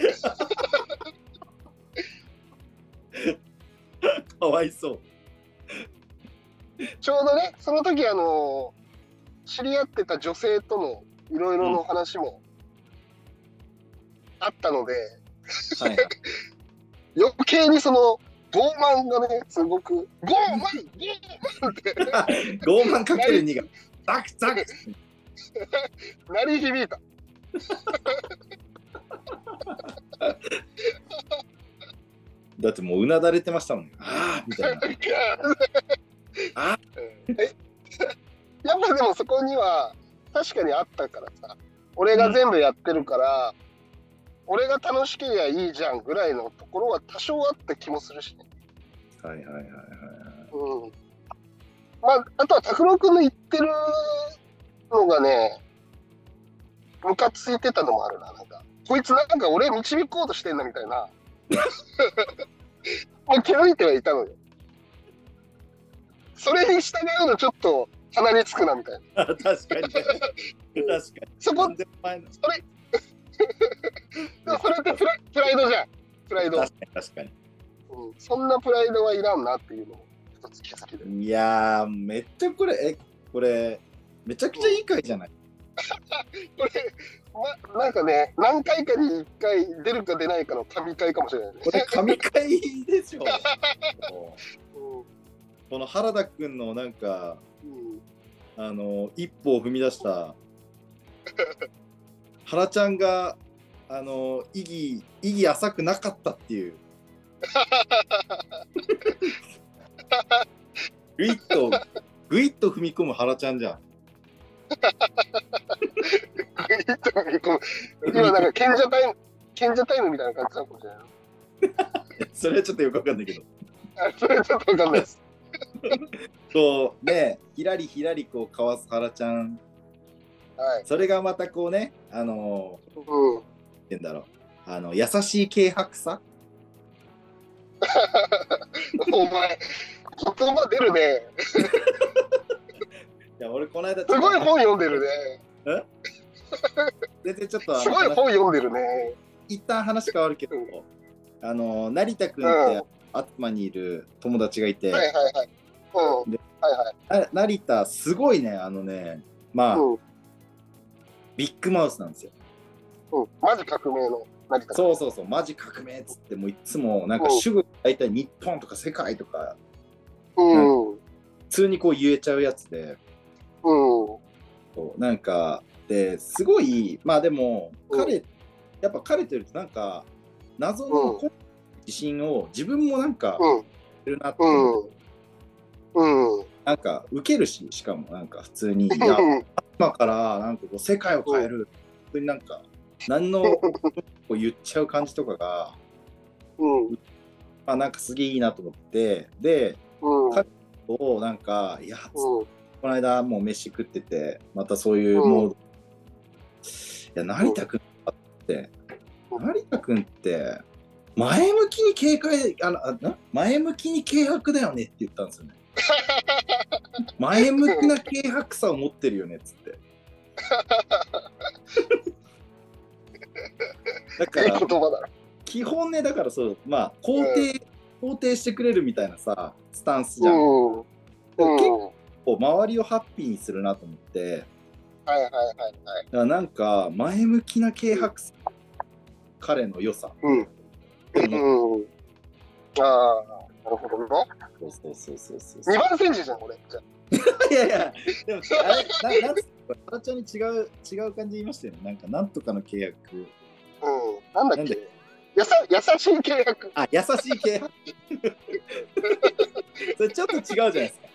Speaker 3: (laughs)
Speaker 1: かわいそう。
Speaker 3: ちょうどね、その時あの、知り合ってた女性とのいろいろの話もあったので、
Speaker 1: はいはい。(laughs)
Speaker 3: 余計にその、傲慢がね、すごく、傲慢傲慢って
Speaker 1: 傲慢かける2が、ザクザク (laughs)
Speaker 3: 鳴り響いた。(laughs)
Speaker 1: だってもううなだれてましたもん。ああみたいな。あ
Speaker 3: え？(laughs) やっぱでもそこには確かにあったからさ俺が全部やってるから、俺が楽しけりゃいいじゃんぐらいのところは多少あった気もするしね。
Speaker 1: はいはいはいはい。
Speaker 3: うん。まあ、あとは拓郎君の言ってるのがね、ムカついてたのもあるな。なんか、こいつなんか俺導こうとしてんだみたいな。(laughs) もう気づいてはいたのよ。それに従うのちょっと鼻につくなみたいな。
Speaker 1: あ (laughs) 確かに。確かに。
Speaker 3: そこそれ、(laughs) でもそれってプラプライドじゃん。プライド。
Speaker 1: 確かに確かに。
Speaker 3: うん、そんなプライドはいらんなっていうのを一つ気づきで。
Speaker 1: いやー、めっちゃこれ、え、これ、めちゃくちゃいい回じゃない？
Speaker 3: これ、ま、なんかね、何回かに1回出るか出ないかの神回かもしれないね。
Speaker 1: これ、神回でしょ。(laughs)
Speaker 3: うん
Speaker 1: この原田くんのなんか、
Speaker 3: うん
Speaker 1: あの、一歩を踏み出した、(laughs) 原ちゃんが、あの、意義、意義浅くなかったっていう。ぐいっと、ぐいっと踏み込む原ちゃんじゃん。(laughs)
Speaker 3: 今なんか賢者タイム、賢者タイムみたいな感じなのかもしれない。
Speaker 1: それはちょっとよくわかんないけど。
Speaker 3: あそれちょっとわかんないです。
Speaker 1: そう、ね、ひらりひらりこうかわす原ちゃん。
Speaker 3: はい。
Speaker 1: それがまたこうね、あの、
Speaker 3: うん。
Speaker 1: なんて言うんだろう。あの、優しい軽薄さ？(laughs)
Speaker 3: お前、言葉出るね。(laughs)
Speaker 1: いや、俺この間、
Speaker 3: すごい本読んでるね。(laughs)
Speaker 1: 全然ちょっと
Speaker 3: すごい本読んでるね。
Speaker 1: 一旦話変わるけど、あの成田君
Speaker 3: うん
Speaker 1: ってアトマにいる友達がいて、
Speaker 3: はいはいはい。うん。
Speaker 1: で
Speaker 3: はいはい。
Speaker 1: な成田すごいねあのねまあ、
Speaker 3: うん。
Speaker 1: ビッグマウスなんですよ
Speaker 3: うん。マジ革命の成田君。
Speaker 1: そうそうそうマジ革命っつってもういつもなんか
Speaker 3: うん
Speaker 1: 主語大体日本とか世界とか
Speaker 3: うん。うん。
Speaker 1: 普通にこう言えちゃうやつでそうなんかですごいまあでも彼、やっぱ彼といるとなんか謎の
Speaker 3: うん
Speaker 1: 自信を自分もなんか
Speaker 3: うん。
Speaker 1: いるなって思う、
Speaker 3: うん。うん。
Speaker 1: なんか受けるししかもなんか普通に (laughs) いや今からなんかこう世界を変える、本当になんか何のこう言っちゃう感じとかが、
Speaker 3: うん。
Speaker 1: まあ、なんかすげえいいなと思ってで
Speaker 3: うん。
Speaker 1: かをなんかいや、
Speaker 3: うん。
Speaker 1: この間もう飯食っててまたそういう
Speaker 3: うん
Speaker 1: モード、いや成田君って
Speaker 3: うん
Speaker 1: 成田君って前向きに警戒あのあな前向きに軽薄だよねって言ったんですよね (laughs) 前向きな軽薄さを持ってるよねっつってだから。基本ねだからそうまあ肯定、肯定してくれるみたいなさスタンスじゃん、
Speaker 3: うん。うん。
Speaker 1: 結構周りをハッピーにするなと思って
Speaker 3: はいはいはいはい。
Speaker 1: だからなんか前向きな軽薄さ彼の良さ
Speaker 3: うん。うん。ああ、なるほどね。
Speaker 1: そうそうそうそうそう
Speaker 3: 二番煎じじゃん、俺。じゃ
Speaker 1: いやいやでも (laughs) あれななんつ原ちゃんに違う違う感じ言いましたよねなんかなんとかの契約
Speaker 3: あうん。なんだ
Speaker 1: っ
Speaker 3: け？やさ優しい契約。
Speaker 1: あ優しい契約 (laughs) それちょっと違うじゃないですか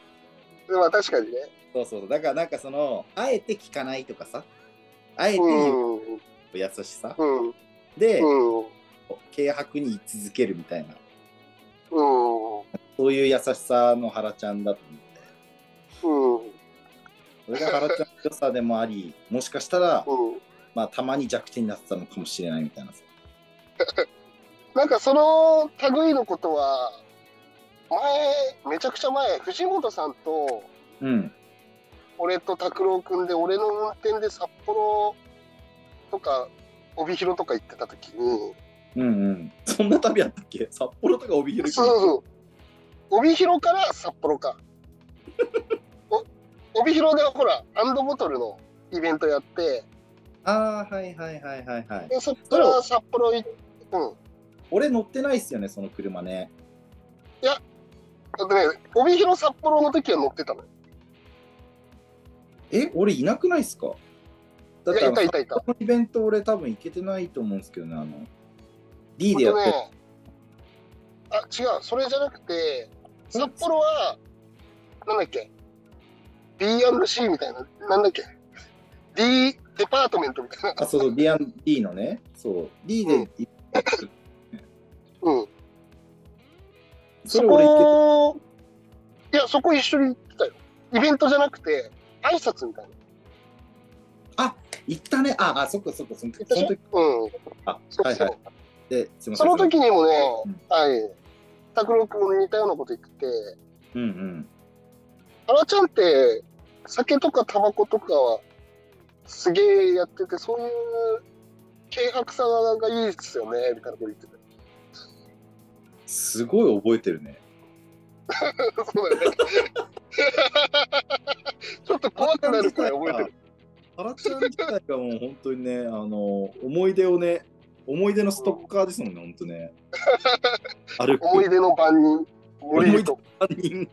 Speaker 3: まあ確かにね。
Speaker 1: そうそうだからなんかそのあえて聞かないとかさあえて
Speaker 3: う
Speaker 1: 言
Speaker 3: ん。
Speaker 1: う優しさ
Speaker 3: うん。
Speaker 1: で、
Speaker 3: うん。
Speaker 1: 軽薄に居続けるみたいな
Speaker 3: うん。
Speaker 1: そういう優しさの原ちゃんだと思って
Speaker 3: うん。
Speaker 1: それが原ちゃんの良さでもありもしかしたら、
Speaker 3: うん。
Speaker 1: まあ、たまに弱点になってたのかもしれないみたいなさ (laughs)
Speaker 3: なんかその類のことは、前、めちゃくちゃ前、藤本さんと、
Speaker 1: うん。
Speaker 3: 俺と拓郎くんで、俺の運転で札幌とか、帯広とか行ってた時に、
Speaker 1: うんうん。そんな旅あったっけ？札幌とか帯広
Speaker 3: そうそう。帯広から札幌か。(laughs) お帯広でほら、ハンドボトルのイベントやって、
Speaker 1: ああはいはいはいはいはい。
Speaker 3: でそっから札幌行って、うん。
Speaker 1: 俺乗ってないっすよねその車ね
Speaker 3: だってね、帯広札幌の時は乗ってたのよ。
Speaker 1: え俺いなくないっすか？だってあの
Speaker 3: いたいたいた。
Speaker 1: 札幌のイベント俺多分行けてないと思うんですけどねあの。D でやってる、
Speaker 3: あとね、あ、違う、それじゃなくて、札幌は、なんだっけ、B&C みたいな、なんだっけ、D デパートメントみたいな。
Speaker 1: あそうそう D&D のね。そう。D で行って
Speaker 3: うん。そこ、いや、そこ一緒に行ってたよ。イベントじゃなくて、挨拶みたいな。
Speaker 1: 行ったね。ああそっかそっかその
Speaker 3: 行ったでしょ
Speaker 1: その時。
Speaker 3: うん。
Speaker 1: あ。はいはい。です
Speaker 3: その時にもね、
Speaker 1: うん。
Speaker 3: はい、拓郎君似たようなこと言ってて、
Speaker 1: うんうん。
Speaker 3: 原ちゃんって、酒とかタバコとかは、すげえやってて、そういう軽薄さがいいっすよね、みたいなこと言ってて。
Speaker 1: すごい覚えてるね
Speaker 3: そうだよね。ちょっと怖くなるくらい覚えてる。
Speaker 1: ハラちゃん自体がもう本当にね、あの、思い出をね、思い出のストッカーですもんね、本当ね。歩く。
Speaker 3: 思い出の番人、森と。
Speaker 1: 犯人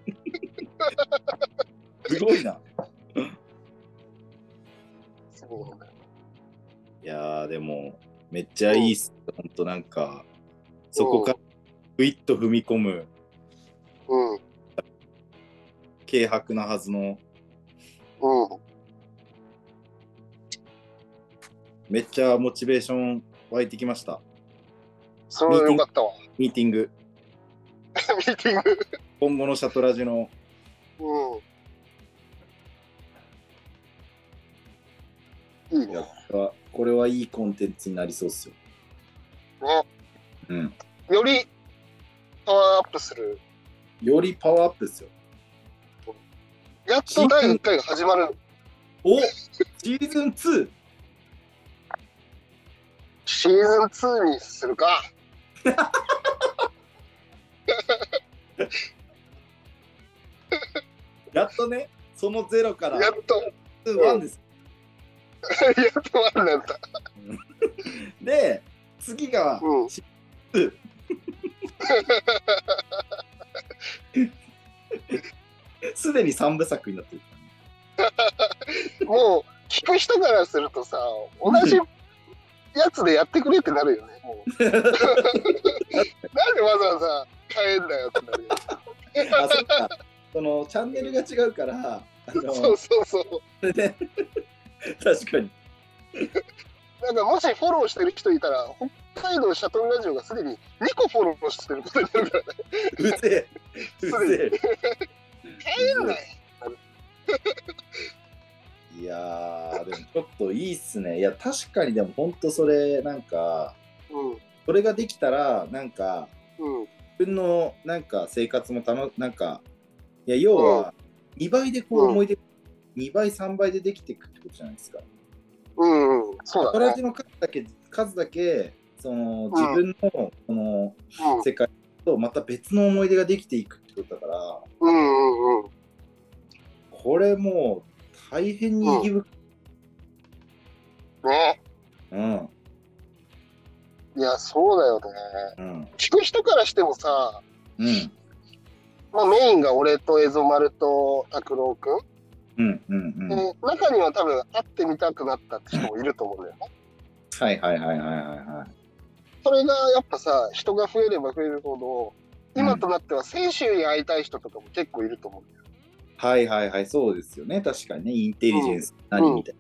Speaker 1: すごいな。
Speaker 3: そうだね
Speaker 1: いやー、でも、めっちゃいいっす。本当なんか、そこからグイッと踏み込む、
Speaker 3: うん。
Speaker 1: 軽薄なはずの、
Speaker 3: うん。
Speaker 1: めっちゃモチベーション湧いてきました。
Speaker 3: それはよかったわ。
Speaker 1: ミーティング、(laughs)
Speaker 3: ミーティング。
Speaker 1: 今後のシャトラジの、
Speaker 3: うん。いいね。
Speaker 1: やっぱこれはいいコンテンツになりそうっすよ。
Speaker 3: ね。
Speaker 1: うん。
Speaker 3: よりパワーアップする。
Speaker 1: よりパワーアップですよ。
Speaker 3: やっと第1回が始まる。
Speaker 1: おシーズン 2!
Speaker 3: シーズン2にするか。
Speaker 1: やっとね、そのゼロから
Speaker 3: やっと、や
Speaker 1: 1です。
Speaker 3: っとワンなんだ。
Speaker 1: で、次が、
Speaker 3: うん。(laughs)
Speaker 1: すでに3部作になってる。
Speaker 3: もう、聞く人からするとさ、同じやつでやってくれってなるよね。もうなんでわざわざ変えんだよってなるよ。
Speaker 1: あ、そっか。そのチャンネルが違うから、
Speaker 3: そうそうそう。
Speaker 1: それで、確かに。
Speaker 3: なんかもしフォローしてる人いたら、北海道シャトルラジオがすでに2個フォローしてることになるからね。
Speaker 1: うぜえ。うぜ
Speaker 3: 変えんなよ。
Speaker 1: え。いやー、でもちょっといいっすね。いや、確かにでも本当それ、なんか、
Speaker 3: うん。
Speaker 1: それができたら、なんか、
Speaker 3: うん。
Speaker 1: 自分のなんか生活もたの、なんか、いや、要は、2倍でこう
Speaker 3: うん
Speaker 1: 思い出、2倍、3倍でできていくってことじゃないですか。
Speaker 3: うんうん。そうだね。
Speaker 1: トラジの数だけ、数だけ、その自分のこの世界とまた別の思い出ができていくってことだから、
Speaker 3: うんうんうん。
Speaker 1: これもう大変に意義深い。
Speaker 3: ね。
Speaker 1: うん。
Speaker 3: いや、そうだよね。
Speaker 1: うん。
Speaker 3: 聞く人からしてもさ、
Speaker 1: うん。
Speaker 3: まあ、メインが俺とエゾマルと拓郎くん。
Speaker 1: うん。うん。うん。
Speaker 3: で、中には多分会ってみたくなったって人もいると思うんだよね。
Speaker 1: はいはいはいはいはいはい。
Speaker 3: それがやっぱさ、人が増えれば増えるほど、今となっては先週に会いたい人とかも結構いると思うんだよ。
Speaker 1: はいはいはい、そうですよね。確かにね、インテリジェンス何みたい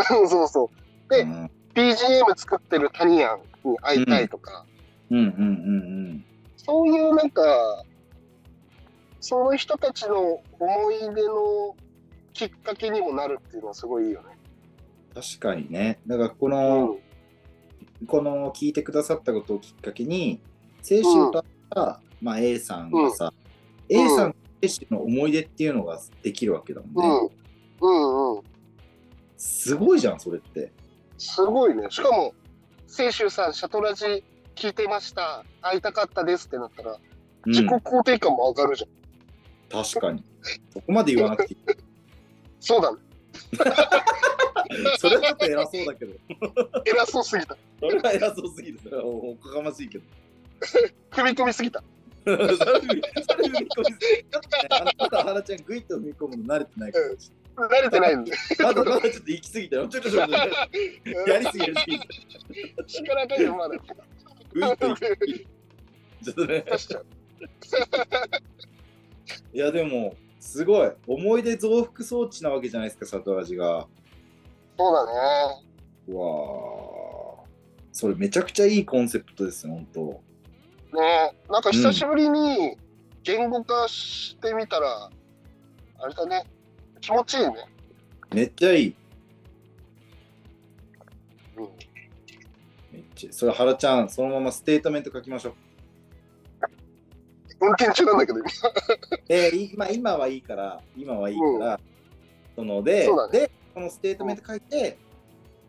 Speaker 1: (laughs)
Speaker 3: そうそう。で
Speaker 1: な。
Speaker 3: BGM 作ってるタニアンに会いたいとか、
Speaker 1: うんうんうん
Speaker 3: そういうなんか、その人たちの思い出のきっかけにもなるっていうのはすごいいいよね。
Speaker 1: うん。確かにね。だからこ
Speaker 3: う
Speaker 1: の、
Speaker 3: ん。
Speaker 1: この聞いてくださったことをきっかけに、青春歌った、まあ、A さんがさ、
Speaker 3: ん
Speaker 1: A さん青春の思い出っていうのができるわけだもんね。
Speaker 3: うん。うんうん。
Speaker 1: すごいじゃん、それって。
Speaker 3: すごいね。しかも、清州さん、シャトラジ聞いてました。会いたかったですってなったら、
Speaker 1: うん
Speaker 3: 自己肯定感も上がるじゃん。
Speaker 1: 確かに。そこまで言わなくていい。(laughs)
Speaker 3: そうだね。(laughs)
Speaker 1: それはちょっと偉そうだけど。
Speaker 3: 偉そうすぎた。
Speaker 1: それは偉そうすぎる。それはおこがましいけど。
Speaker 3: 踏み込みすぎた。
Speaker 1: それ踏み込みすぎる。ちょっとね、あのまだ原ちゃん、グイッと踏み込むの慣れてないから、
Speaker 3: 慣れてないんで。
Speaker 1: まだまだちょっと行き過ぎたよ。ちょっとちょっとやりすぎやりすぎ。
Speaker 3: 力加減まだ。
Speaker 1: グイッと行き。ちょっとね。いや、でも、すごい。思い出増幅装置なわけじゃないですか、里味が。
Speaker 3: そうだね。
Speaker 1: うわーそれめちゃくちゃいいコンセプトですよ、本当。
Speaker 3: ねなんか久しぶりに言語化してみたら、あれだね。気持ちいいね。
Speaker 1: めっちゃいい。
Speaker 3: うん。
Speaker 1: めっちゃそれ、原ちゃん、そのままステートメント書きましょう。
Speaker 3: 運転中なんだけど、今。
Speaker 1: えーいまあ、今はいいから、今はいいから、そので
Speaker 3: そうだね
Speaker 1: で、このステートメント書いて、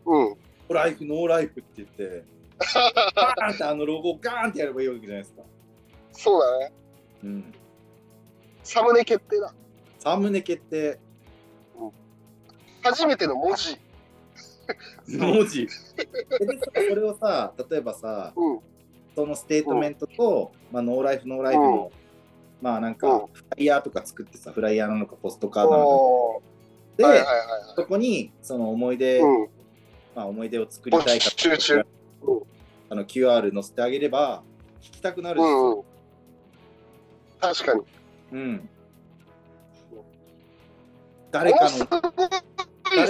Speaker 3: うん。
Speaker 1: life, no life って言って、バーンってあのロゴをガーンってやればいいわけじゃないですか。
Speaker 3: そうだね。
Speaker 1: うん。
Speaker 3: サムネ決定だ。
Speaker 1: サムネ決定。
Speaker 3: 初めての文字。
Speaker 1: 文字。それをさ、例えばさ、
Speaker 3: うん。
Speaker 1: そのステートメントと、まあ、 no life, no life の、まあなんか、
Speaker 3: うん
Speaker 1: フライヤーとか作ってさ、フライヤーなのか、ポストカードなのか。
Speaker 3: お
Speaker 1: で、
Speaker 3: ーはいはいはい
Speaker 1: そこに、その思い出、
Speaker 3: はい。うん。
Speaker 1: まあ思い出を作りたいか
Speaker 3: 募集中うん
Speaker 1: あの QR 載せてあげれば、聞きたくなるんです
Speaker 3: うん
Speaker 1: よ。
Speaker 3: うん。確かに。
Speaker 1: うん。誰か
Speaker 3: ものす
Speaker 1: の、
Speaker 3: ご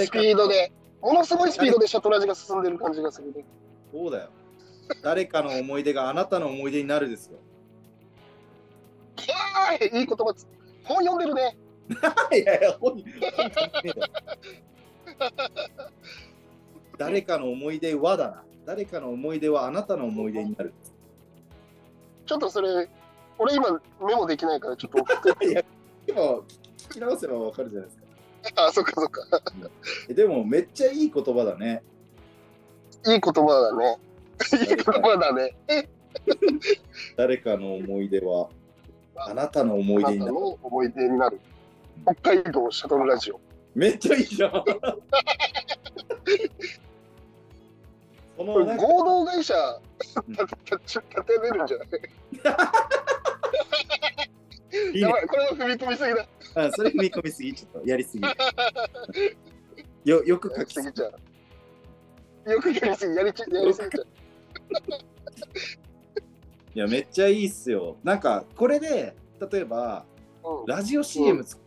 Speaker 3: いスピードで、ものすごいスピードでシャトラジが進んでる感じがするね。
Speaker 1: そうだよ。誰かの思い出があなたの思い出になるですよ。(laughs)
Speaker 3: はーい、いい言葉つ。本読んでるね。(laughs)
Speaker 1: いやいや、本人本関係誰かの思い出はだな。誰かの思い出はあなたの思い出になる。
Speaker 3: ちょっとそれ、俺今メモできないからちょっと送って。(laughs)
Speaker 1: いや、今、聞き直せばわかるじゃないですか。
Speaker 3: あ、そっかそっか。
Speaker 1: えでも、めっちゃいい言葉だね。
Speaker 3: いい言葉だね。いい言葉だね。
Speaker 1: 誰かの思い出はあなたの思い
Speaker 3: あ
Speaker 1: 出になる。
Speaker 3: なたの思い出になる。北海道シャトルラジオ。
Speaker 1: めっちゃいいじゃん。そ
Speaker 3: これ
Speaker 1: の
Speaker 3: 合同会社立て立てれるんじゃない？(laughs)
Speaker 1: いいね
Speaker 3: やばい、これは踏み込みすぎだ。
Speaker 1: あそれ踏み込みすぎ、ちょっとやりすぎ。よよく書きすぎ
Speaker 3: ちゃう。よくやりすぎ、やりちやりすぎちゃう。
Speaker 1: いや、めっちゃいいっすよ。なんか、これで、例えば、
Speaker 3: うん、
Speaker 1: ラジオ CM 作る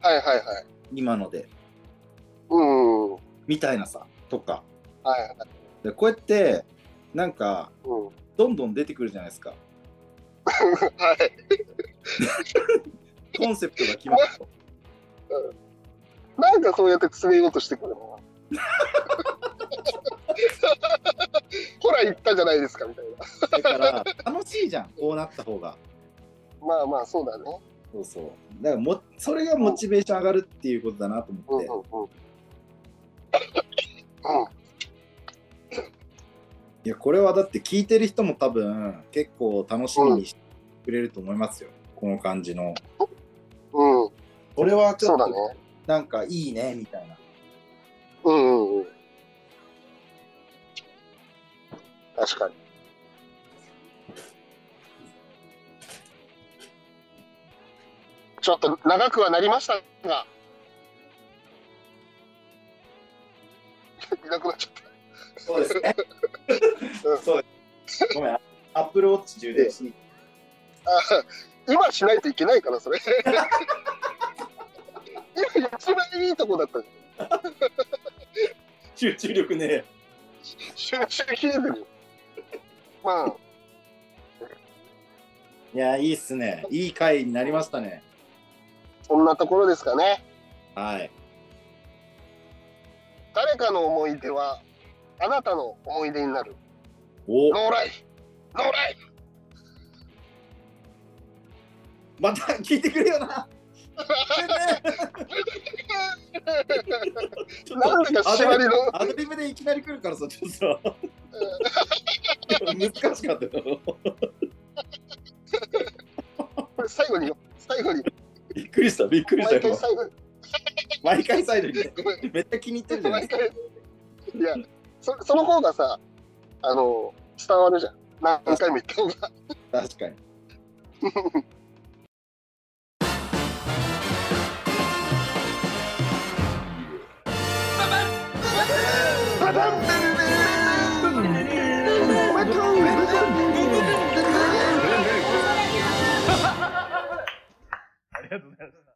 Speaker 3: はいはいはい。
Speaker 1: 今ので、
Speaker 3: うん。はい
Speaker 1: みたいなさ、とか。
Speaker 3: はい。
Speaker 1: でこうやって、なんか、
Speaker 3: うん。は
Speaker 1: どんどん出てくるじゃないですか。
Speaker 3: い。
Speaker 1: コンセプトが決まったと。
Speaker 3: なんかそうやって詰めようとしてくるの？ほら言ったじゃないですかみたいな。
Speaker 1: だから、楽しいじゃん、こうなった方が。
Speaker 3: まあまあそうだね。
Speaker 1: そうそう。だからも、それがモチベーション上がるっていうことだなと
Speaker 3: うん
Speaker 1: 思って。
Speaker 3: うんうん。うん。
Speaker 1: いや、これはだって聞いてる人も多分、結構楽しみにしてくれると思いますよ。この感じの。
Speaker 3: うん。
Speaker 1: これはちょっと、
Speaker 3: ね。
Speaker 1: なんかいいね、みたいな。
Speaker 3: うんうんうん。確かに。ちょっと長くはなりましたが。(laughs) いなくなっちゃった。
Speaker 1: そうですね
Speaker 3: うん。
Speaker 1: そうです。ごめん、アップルウォッチ充電し、
Speaker 3: あ今しないといけないから、それ。今一番いいとこだった
Speaker 1: 集中力ね。
Speaker 3: 集中切れてる。まあ、
Speaker 1: いや、いいっすね。いい回になりましたね。
Speaker 3: そんなところですかね。
Speaker 1: はい。
Speaker 3: 誰かの思い出は、あなたの思い出になる。
Speaker 1: お
Speaker 3: ノーライフノーライフ
Speaker 1: また聞いてくれよな。ちょっと
Speaker 3: なんだか縛りの、
Speaker 1: アドリブでいきなり来るからさ、ちょっとさ。難しかったよ。
Speaker 3: これ最後によ、最後に、
Speaker 1: びっくりした、びっくりしたよ。
Speaker 3: 毎回最後に、
Speaker 1: 毎回サイドに
Speaker 3: め
Speaker 1: っちゃ気に入ってるじゃない
Speaker 3: 毎
Speaker 1: ですか。
Speaker 3: 回、いや、そその方がさ、あの、伝わるじゃん。何回も言った方が。
Speaker 1: 確かに。
Speaker 2: あ